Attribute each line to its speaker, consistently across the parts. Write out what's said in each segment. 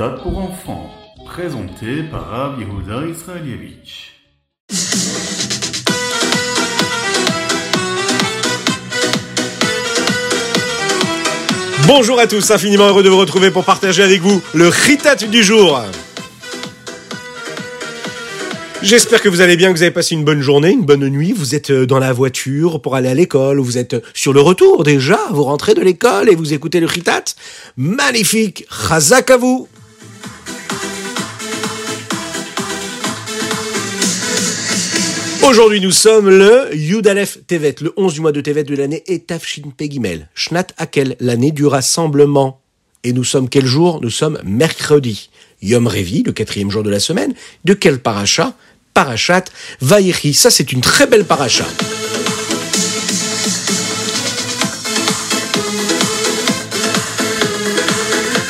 Speaker 1: Ritat pour enfants, présenté par Rav Israelievich.
Speaker 2: Bonjour à tous, infiniment heureux de vous retrouver pour partager avec vous le Ritat du jour. J'espère que vous allez bien, que vous avez passé une bonne journée, une bonne nuit. Vous êtes euh, dans la voiture pour aller à l'école, ou vous êtes sur le retour déjà, vous rentrez de l'école et vous écoutez le Ritat. Magnifique, Chazak à vous Aujourd'hui, nous sommes le Yudalef Tevet, le 11 du mois de Tevet de l'année et Tafshin Pegimel, Shnat Akel, l'année du rassemblement? Et nous sommes quel jour? Nous sommes mercredi. Yom Revi, le quatrième jour de la semaine. De quel paracha? Parachat Vaïchi. Ça, c'est une très belle paracha.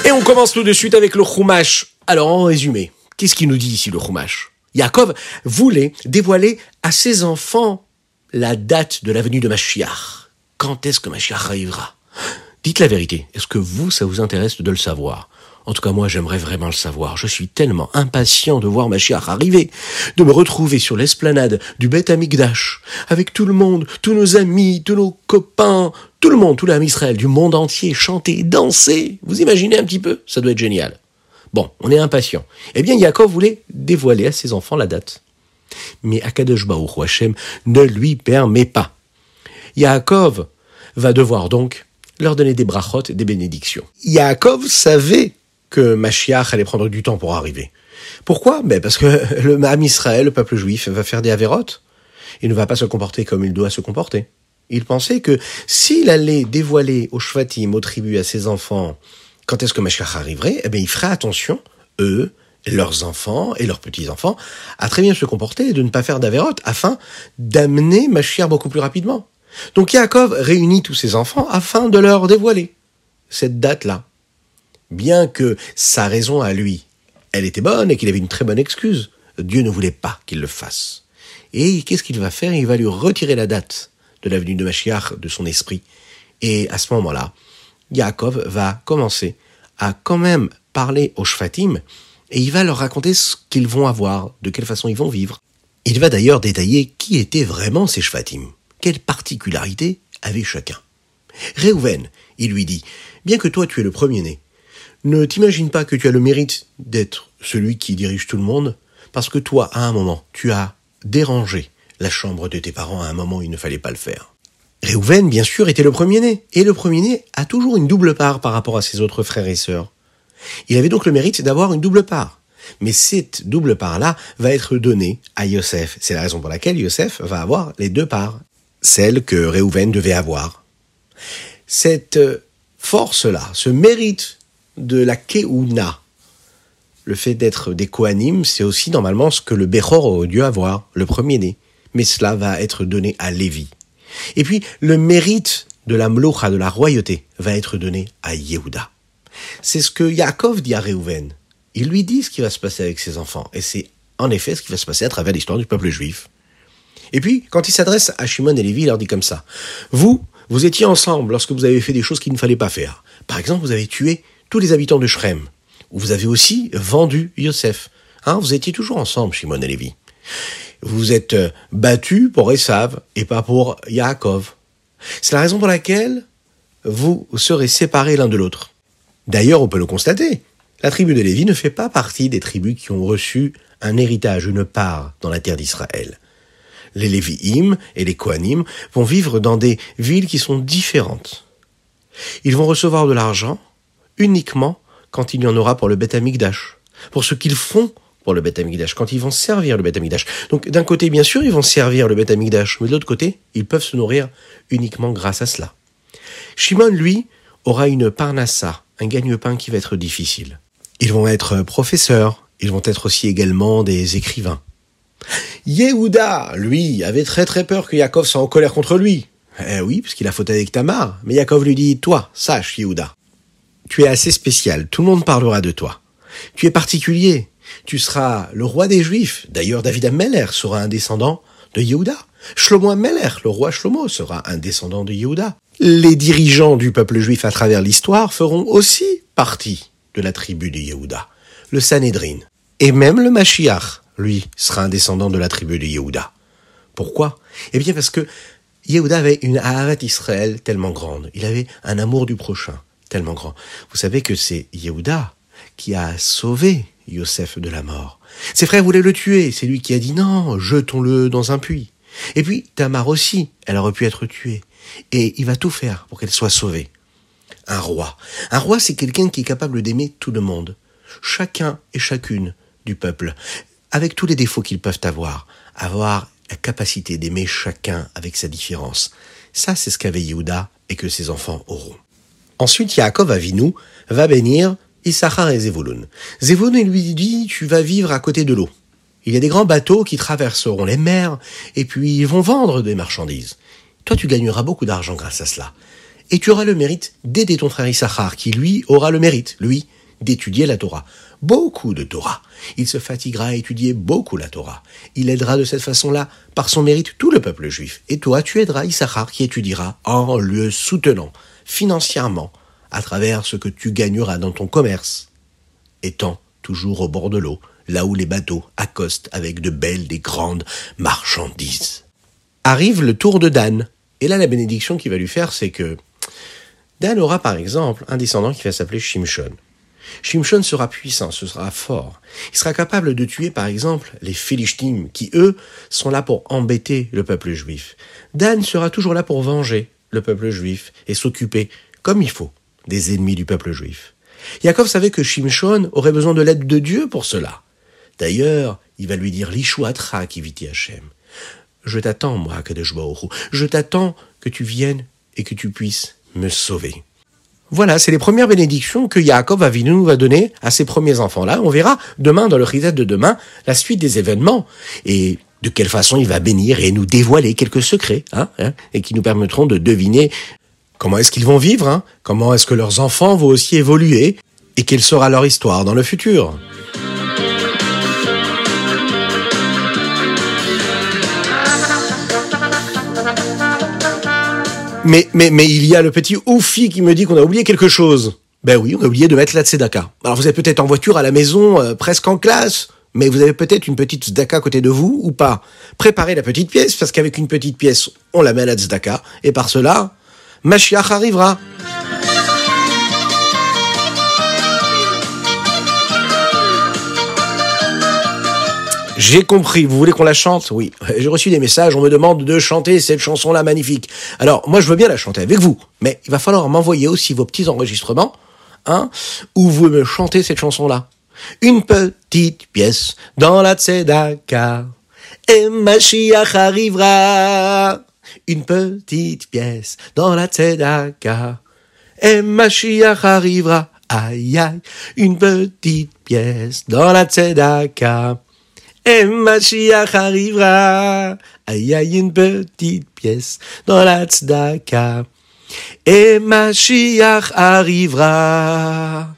Speaker 2: Et on commence tout de suite avec le Chumash. Alors, en résumé, qu'est-ce qu'il nous dit ici le Chumash? Yaakov voulait dévoiler à ses enfants la date de la venue de Mashiach. Quand est-ce que Mashiach arrivera? Dites la vérité. Est-ce que vous, ça vous intéresse de le savoir? En tout cas, moi, j'aimerais vraiment le savoir. Je suis tellement impatient de voir Mashiach arriver, de me retrouver sur l'esplanade du Beth Amikdash, avec tout le monde, tous nos amis, tous nos copains, tout le monde, tout l'âme Israël, du monde entier, chanter, danser. Vous imaginez un petit peu? Ça doit être génial. Bon, on est impatient. Eh bien, Yaakov voulait dévoiler à ses enfants la date. Mais Akadosh Baruch Hashem ne lui permet pas. Yaakov va devoir donc leur donner des brachot, des bénédictions. Yaakov savait que Mashiach allait prendre du temps pour arriver. Pourquoi? Ben Parce que le Mam Israël, le peuple juif, va faire des avérotes. Il ne va pas se comporter comme il doit se comporter. Il pensait que s'il allait dévoiler aux Shvatim, aux tribus, à ses enfants, quand est-ce que Mashiach arriverait, eh bien, il ferait attention, eux, leurs enfants et leurs petits-enfants, à très bien se comporter et de ne pas faire d'avérotes afin d'amener Mashiach beaucoup plus rapidement. Donc Yaakov réunit tous ses enfants afin de leur dévoiler cette date-là. Bien que sa raison à lui, elle était bonne et qu'il avait une très bonne excuse, Dieu ne voulait pas qu'il le fasse. Et qu'est-ce qu'il va faire? Il va lui retirer la date de la venue de Mashiach de son esprit. Et à ce moment-là, Yaakov va commencer à quand même parler aux Shvatim et il va leur raconter ce qu'ils vont avoir, de quelle façon ils vont vivre. Il va d'ailleurs détailler qui étaient vraiment ces Shvatim, quelles particularités avait chacun. Réhouven, il lui dit, bien que toi tu es le premier-né, ne t'imagine pas que tu as le mérite d'être celui qui dirige tout le monde, parce que toi, à un moment, tu as dérangé la chambre de tes parents à un moment où il ne fallait pas le faire. Réhouven, bien sûr, était le premier-né, et le premier-né a toujours une double part par rapport à ses autres frères et sœurs. Il avait donc le mérite d'avoir une double part. Mais cette double part-là va être donnée à Yosef. C'est la raison pour laquelle Yosef va avoir les deux parts, celles que Réhouven devait avoir. Cette force-là, ce mérite de la Keuna, le fait d'être des Kohanim, c'est aussi normalement ce que le Bechor aurait dû avoir, le premier-né. Mais cela va être donné à Lévi. Et puis, le mérite de la mlocha, de la royauté, va être donné à Yehuda. C'est ce que Yaakov dit à Réhouven. Il lui dit ce qui va se passer avec ses enfants. Et c'est en effet ce qui va se passer à travers l'histoire du peuple juif. Et puis, quand il s'adresse à Shimon et Lévi, il leur dit comme ça. Vous, vous étiez ensemble lorsque vous avez fait des choses qu'il ne fallait pas faire. Par exemple, vous avez tué tous les habitants de Shrem. Ou vous avez aussi vendu Yosef. Hein, vous étiez toujours ensemble, Shimon et Lévi. Vous êtes battus pour Esav et pas pour Yaakov. C'est la raison pour laquelle vous serez séparés l'un de l'autre. D'ailleurs, on peut le constater. La tribu de Lévi ne fait pas partie des tribus qui ont reçu un héritage, une part dans la terre d'Israël. Les Lévi'im et les Kohanim vont vivre dans des villes qui sont différentes. Ils vont recevoir de l'argent uniquement quand il y en aura pour le Beth Amikdash, pour ce qu'ils font le Beth quand ils vont servir le Beth. Donc d'un côté, bien sûr, ils vont servir le Beth mais de l'autre côté, ils peuvent se nourrir uniquement grâce à cela. Shimon, lui, aura une parnassa, un gagne-pain qui va être difficile. Ils vont être professeurs, ils vont être aussi également des écrivains. Yehuda, lui, avait très très peur que Yaakov soit en colère contre lui. Eh oui, parce qu'il a faute avec Tamar. Mais Yaakov lui dit, toi, sache, Yehuda, tu es assez spécial, tout le monde parlera de toi. Tu es particulier, tu seras le roi des Juifs. D'ailleurs, David Ameller sera un descendant de Yehuda. Shlomo Ameller, le roi Shlomo, sera un descendant de Yehuda. Les dirigeants du peuple juif à travers l'histoire feront aussi partie de la tribu de Yehuda. le Sanhedrin. Et même le Mashiach, lui, sera un descendant de la tribu de Yehuda. Pourquoi? Eh bien parce que Yehuda avait une Haaret Israël tellement grande. Il avait un amour du prochain tellement grand. Vous savez que c'est Yehuda qui a sauvé Yosef de la mort. Ses frères voulaient le tuer. C'est lui qui a dit non, jetons-le dans un puits. Et puis Tamar aussi, elle aurait pu être tuée. Et il va tout faire pour qu'elle soit sauvée. Un roi. Un roi, c'est quelqu'un qui est capable d'aimer tout le monde. Chacun et chacune du peuple. Avec tous les défauts qu'ils peuvent avoir. Avoir la capacité d'aimer chacun avec sa différence. Ça, c'est ce qu'avait Yehuda et que ses enfants auront. Ensuite, Yaakov Avinu va bénir Issachar et Zevulun. Zevulun lui dit, tu vas vivre à côté de l'eau. Il y a des grands bateaux qui traverseront les mers et puis ils vont vendre des marchandises. Toi, tu gagneras beaucoup d'argent grâce à cela. Et tu auras le mérite d'aider ton frère Issachar, qui lui aura le mérite, lui, d'étudier la Torah. Beaucoup de Torah. Il se fatiguera à étudier beaucoup la Torah. Il aidera de cette façon-là, par son mérite, tout le peuple juif. Et toi, tu aideras Issachar qui étudiera en le soutenant financièrement à travers ce que tu gagneras dans ton commerce, étant toujours au bord de l'eau, là où les bateaux accostent avec de belles et grandes marchandises. Arrive le tour de Dan. Et là, la bénédiction qu'il va lui faire, c'est que Dan aura par exemple un descendant qui va s'appeler Shimshon. Shimshon sera puissant, ce sera fort. Il sera capable de tuer par exemple les Philistines qui, eux, sont là pour embêter le peuple juif. Dan sera toujours là pour venger le peuple juif et s'occuper, comme il faut, des ennemis du peuple juif. Yaakov savait que Shimshon aurait besoin de l'aide de Dieu pour cela. D'ailleurs, il va lui dire Lishuatra kiviti Hashem. Je t'attends, moi, Kadesh Je t'attends que tu viennes et que tu puisses me sauver. Voilà, c'est les premières bénédictions que Yaakov Avinu va donner à ses premiers enfants. Là, on verra demain, dans le Rizet de demain, la suite des événements et de quelle façon il va bénir et nous dévoiler quelques secrets, hein, hein et qui nous permettront de deviner comment est-ce qu'ils vont vivre, hein, comment est-ce que leurs enfants vont aussi évoluer, et quelle sera leur histoire dans le futur? Mais, mais, il y a le petit Oufi qui me dit qu'on a oublié quelque chose. Ben oui, on a oublié de mettre la tzedaka. Alors vous êtes peut-être en voiture à la maison, euh, presque en classe, mais vous avez peut-être une petite tzedaka à côté de vous ou pas? Préparez la petite pièce, parce qu'avec une petite pièce, on la met à la tzedaka, et par cela, Mashiach arrivera. J'ai compris, vous voulez qu'on la chante? Oui, j'ai reçu des messages, on me demande de chanter cette chanson-là magnifique. Alors, moi je veux bien la chanter avec vous, mais il va falloir m'envoyer aussi vos petits enregistrements, hein, où vous me chantez cette chanson-là. Une petite pièce dans la tzedaka, et Mashiach arrivera. Une petite pièce dans la tzedaka, et Mashiach arrivera. Aïe aïe, une petite pièce dans la tzedaka et Mashiach arrivera. Aïe aïe, une petite pièce dans la tzedaka. Et Mashiach arrivera.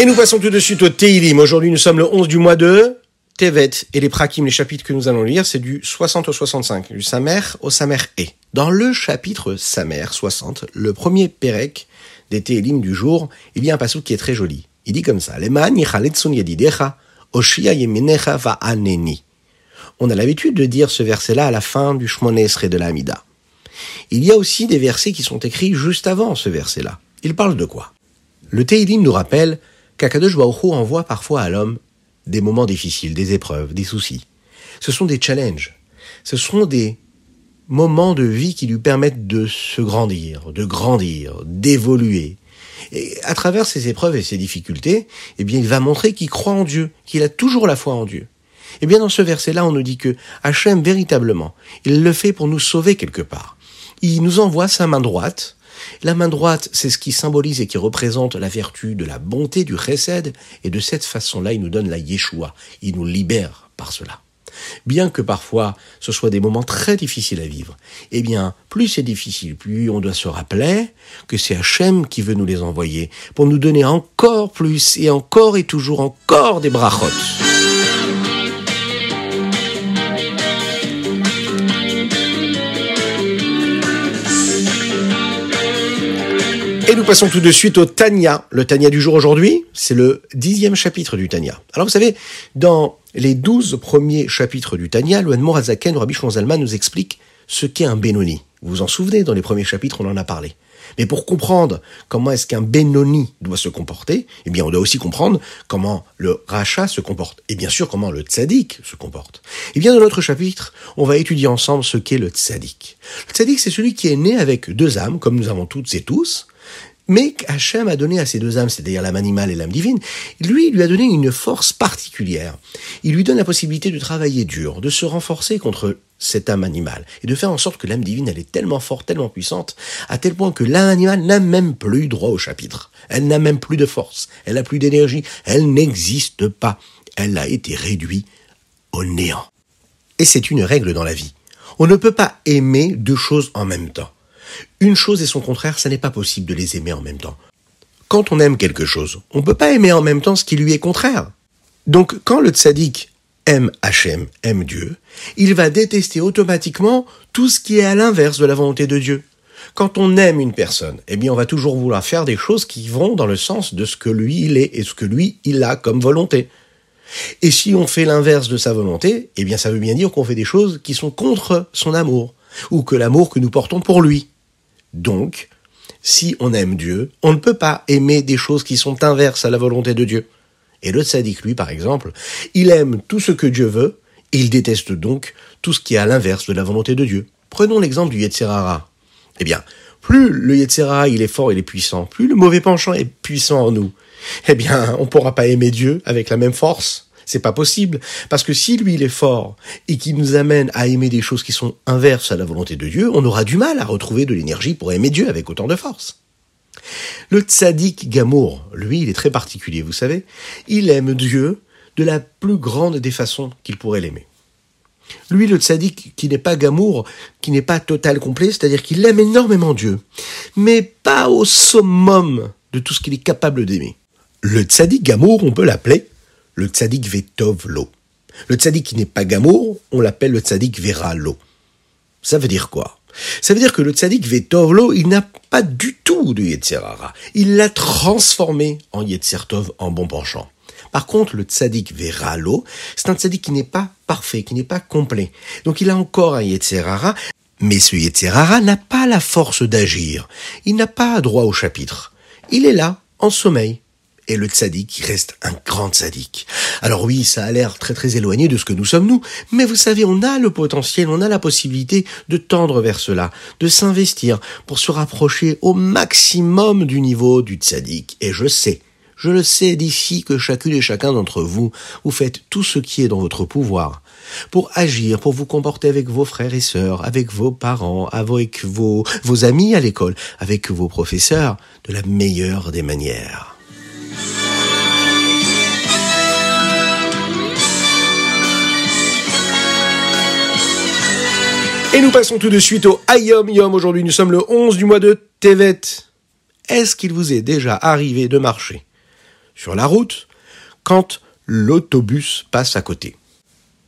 Speaker 2: Et nous passons tout de suite au Teilim. Aujourd'hui, nous sommes le 11 du mois de Tevet et les Prakim, les chapitres que nous allons lire, c'est du 60 au 65, du Samer au Samer E. Dans le chapitre Samer 60, le premier Pérec des Télim du jour, il y a un passage qui est très joli. Il dit comme ça, On a l'habitude de dire ce verset-là à la fin du Shmonesre de l'Amida. Il y a aussi des versets qui sont écrits juste avant ce verset-là. Il parle de quoi? Le Teilim nous rappelle qu'Akadosh Baruch envoie parfois à l'homme des moments difficiles, des épreuves, des soucis. Ce sont des challenges. Ce sont des moments de vie qui lui permettent de se grandir, de grandir, d'évoluer. Et à travers ces épreuves et ces difficultés, eh bien, il va montrer qu'il croit en Dieu, qu'il a toujours la foi en Dieu. Eh bien, dans ce verset-là, on nous dit que Hachem, véritablement, il le fait pour nous sauver quelque part. Il nous envoie sa main droite, la main droite, c'est ce qui symbolise et qui représente la vertu de la bonté, du chesed, et de cette façon-là, il nous donne la Yeshua. Il nous libère par cela. Bien que parfois ce soit des moments très difficiles à vivre, eh bien, plus c'est difficile, plus on doit se rappeler que c'est Hachem qui veut nous les envoyer pour nous donner encore plus et encore et toujours encore des brachot. Et nous passons tout de suite au Tanya. Le Tanya du jour aujourd'hui, c'est le dixième chapitre du Tanya. Alors vous savez, dans les douze premiers chapitres du Tanya, le Morazaken, Rabbi Zalman nous explique ce qu'est un Benoni. Vous vous en souvenez, dans les premiers chapitres, on en a parlé. Mais pour comprendre comment est-ce qu'un Benoni doit se comporter, eh bien, on doit aussi comprendre comment le Racha se comporte. Et bien sûr, comment le Tzadik se comporte. Eh bien, dans notre chapitre, on va étudier ensemble ce qu'est le Tzadik. Le Tzadik, c'est celui qui est né avec deux âmes, comme nous avons toutes et tous, mais Hachem a donné à ces deux âmes, c'est-à-dire l'âme animale et l'âme divine, lui, il lui a donné une force particulière. Il lui donne la possibilité de travailler dur, de se renforcer contre cette âme animale, et de faire en sorte que l'âme divine, elle est tellement forte, tellement puissante, à tel point que l'âme animale n'a même plus droit au chapitre. Elle n'a même plus de force, elle n'a plus d'énergie, elle n'existe pas. Elle a été réduite au néant. Et c'est une règle dans la vie. On ne peut pas aimer deux choses en même temps. Une chose et son contraire, ça n'est pas possible de les aimer en même temps. Quand on aime quelque chose, on ne peut pas aimer en même temps ce qui lui est contraire. Donc quand le tzaddik aime Hachem, aime Dieu, il va détester automatiquement tout ce qui est à l'inverse de la volonté de Dieu. Quand on aime une personne, eh bien on va toujours vouloir faire des choses qui vont dans le sens de ce que lui il est et ce que lui il a comme volonté. Et si on fait l'inverse de sa volonté, eh bien ça veut bien dire qu'on fait des choses qui sont contre son amour, ou que l'amour que nous portons pour lui. Donc, si on aime Dieu, on ne peut pas aimer des choses qui sont inverses à la volonté de Dieu. Et le tzaddik, lui, par exemple, il aime tout ce que Dieu veut, il déteste donc tout ce qui est à l'inverse de la volonté de Dieu. Prenons l'exemple du Yetzerara. Eh bien, plus le Yetzerara il est fort, il est puissant, plus le mauvais penchant est puissant en nous, eh bien, on ne pourra pas aimer Dieu avec la même force. C'est pas possible. Parce que si lui, il est fort et qu'il nous amène à aimer des choses qui sont inverses à la volonté de Dieu, on aura du mal à retrouver de l'énergie pour aimer Dieu avec autant de force. Le tzaddik Gamour, lui, il est très particulier, vous savez. Il aime Dieu de la plus grande des façons qu'il pourrait l'aimer. Lui, le tzaddik qui n'est pas Gamour, qui n'est pas total complet, c'est-à-dire qu'il aime énormément Dieu, mais pas au summum de tout ce qu'il est capable d'aimer. Le tzaddik Gamour, on peut l'appeler le tzaddik vetov lo. Le tzaddik qui n'est pas gamour, on l'appelle le tzaddik vera lo. Ça veut dire quoi? Ça veut dire que le tzaddik vetov lo, il n'a pas du tout de yetzerara. Il l'a transformé en yetzertov, en bon penchant. Par contre, le tzaddik lo, c'est un tzaddik qui n'est pas parfait, qui n'est pas complet. Donc il a encore un yetzerara, mais ce yetzerara n'a pas la force d'agir. Il n'a pas droit au chapitre. Il est là, en sommeil et le tzaddik reste un grand tzaddik. Alors oui, ça a l'air très très éloigné de ce que nous sommes nous, mais vous savez, on a le potentiel, on a la possibilité de tendre vers cela, de s'investir pour se rapprocher au maximum du niveau du tzaddik. Et je sais, je le sais d'ici que chacune et chacun d'entre vous, vous faites tout ce qui est dans votre pouvoir pour agir, pour vous comporter avec vos frères et sœurs, avec vos parents, avec vos, vos amis à l'école, avec vos professeurs, de la meilleure des manières. Et nous passons tout de suite au Ayom Yom. Aujourd'hui, nous sommes le 11 du mois de Tevet. Est-ce qu'il vous est déjà arrivé de marcher sur la route quand l'autobus passe à côté?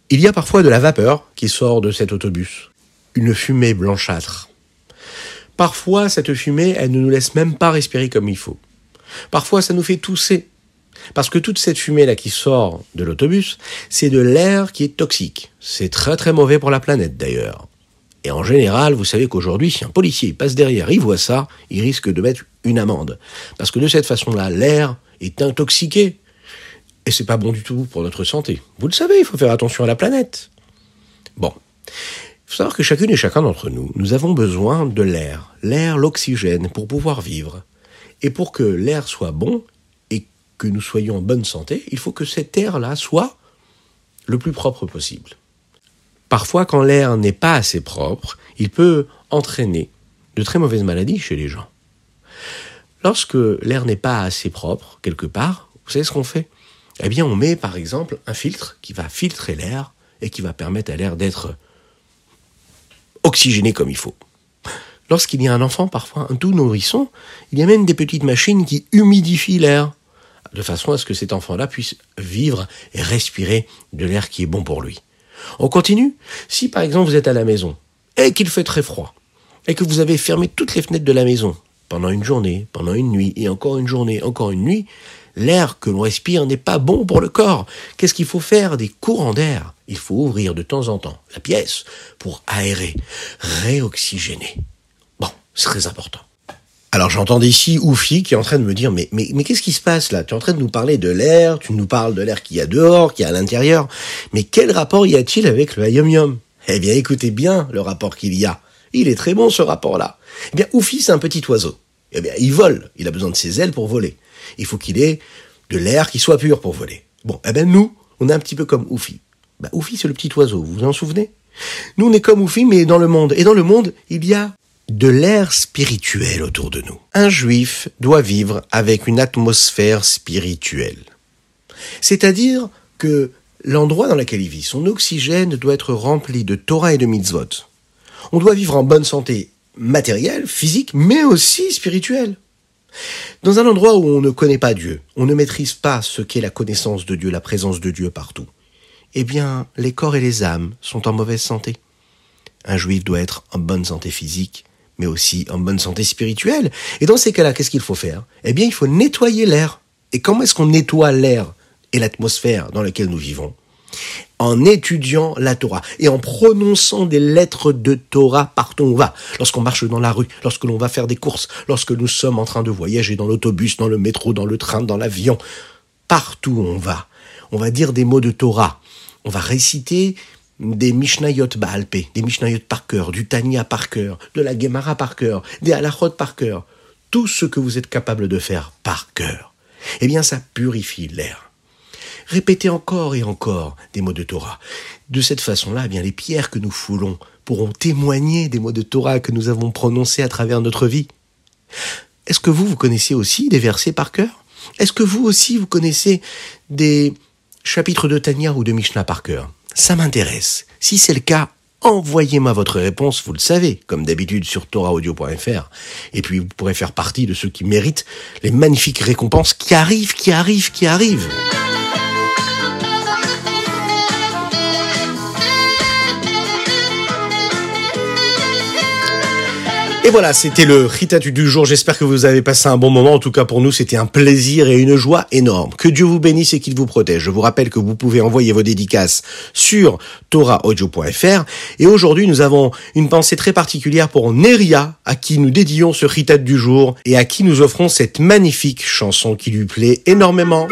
Speaker 2: Il y a parfois de la vapeur qui sort de cet autobus, une fumée blanchâtre. Parfois, cette fumée, elle ne nous laisse même pas respirer comme il faut. Parfois, ça nous fait tousser. Parce que toute cette fumée-là qui sort de l'autobus, c'est de l'air qui est toxique. C'est très très mauvais pour la planète d'ailleurs. Et en général, vous savez qu'aujourd'hui, si un policier passe derrière, il voit ça, il risque de mettre une amende. Parce que de cette façon-là, l'air est intoxiqué. Et c'est pas bon du tout pour notre santé. Vous le savez, il faut faire attention à la planète. Bon. Il faut savoir que chacune et chacun d'entre nous, nous avons besoin de l'air, l'air, l'oxygène, pour pouvoir vivre. Et pour que l'air soit bon et que nous soyons en bonne santé, il faut que cet air-là soit le plus propre possible. Parfois, quand l'air n'est pas assez propre, il peut entraîner de très mauvaises maladies chez les gens. Lorsque l'air n'est pas assez propre, quelque part, vous savez ce qu'on fait? Eh bien, on met par exemple un filtre qui va filtrer l'air et qui va permettre à l'air d'être oxygéné comme il faut. Lorsqu'il y a un enfant, parfois un tout nourrisson, il y a même des petites machines qui humidifient l'air, de façon à ce que cet enfant-là puisse vivre et respirer de l'air qui est bon pour lui. On continue Si par exemple vous êtes à la maison et qu'il fait très froid et que vous avez fermé toutes les fenêtres de la maison pendant une journée, pendant une nuit, et encore une journée, encore une nuit, l'air que l'on respire n'est pas bon pour le corps. Qu'est-ce qu'il faut faire? Des courants d'air. Il faut ouvrir de temps en temps la pièce pour aérer, réoxygéner. Très important. Alors j'entendais ici Oufi qui est en train de me dire mais mais mais qu'est-ce qui se passe là? Tu es en train de nous parler de l'air, tu nous parles de l'air qu'il y a dehors, qu'il y a à l'intérieur, mais quel rapport y a-t-il avec le yum Eh bien écoutez bien le rapport qu'il y a. Il est très bon ce rapport-là. Eh bien Oufi c'est un petit oiseau. Eh bien il vole, il a besoin de ses ailes pour voler. Il faut qu'il ait de l'air qui soit pur pour voler. Bon, eh ben nous, on est un petit peu comme Oufi. Bah Oufi c'est le petit oiseau, vous vous en souvenez? Nous on est comme Oufi mais dans le monde et dans le monde, il y a de l'air spirituel autour de nous. Un juif doit vivre avec une atmosphère spirituelle. C'est-à-dire que l'endroit dans lequel il vit, son oxygène doit être rempli de Torah et de mitzvot. On doit vivre en bonne santé matérielle, physique, mais aussi spirituelle. Dans un endroit où on ne connaît pas Dieu, on ne maîtrise pas ce qu'est la connaissance de Dieu, la présence de Dieu partout, eh bien, les corps et les âmes sont en mauvaise santé. Un juif doit être en bonne santé physique, mais aussi en bonne santé spirituelle. Et dans ces cas-là, qu'est-ce qu'il faut faire? Eh bien, il faut nettoyer l'air. Et comment est-ce qu'on nettoie l'air et l'atmosphère dans laquelle nous vivons? En étudiant la Torah et en prononçant des lettres de Torah partout où on va. Lorsqu'on marche dans la rue, lorsque l'on va faire des courses, lorsque nous sommes en train de voyager dans l'autobus, dans le métro, dans le train, dans l'avion, partout où on va, on va dire des mots de Torah. On va réciter des Mishnayot Baalpé, des Mishnayot par cœur, du Tanya par cœur, de la Gemara par cœur, des Halachot par cœur, tout ce que vous êtes capable de faire par cœur, eh bien ça purifie l'air. Répétez encore et encore des mots de Torah. De cette façon-là, eh bien les pierres que nous foulons pourront témoigner des mots de Torah que nous avons prononcés à travers notre vie. Est-ce que vous, vous connaissez aussi des versets par cœur? Est-ce que vous aussi, vous connaissez des chapitres de Tanya ou de Mishnah par cœur? Ça m'intéresse. Si c'est le cas, envoyez-moi votre réponse, vous le savez, comme d'habitude sur torahaudio.fr. Et puis vous pourrez faire partie de ceux qui méritent les magnifiques récompenses qui arrivent, qui arrivent, qui arrivent. Et voilà, c'était le Ritatu du jour. J'espère que vous avez passé un bon moment. En tout cas, pour nous, c'était un plaisir et une joie énorme. Que Dieu vous bénisse et qu'il vous protège. Je vous rappelle que vous pouvez envoyer vos dédicaces sur torahaudio.fr. Et aujourd'hui, nous avons une pensée très particulière pour Neria, à qui nous dédions ce Ritat du jour et à qui nous offrons cette magnifique chanson qui lui plaît énormément.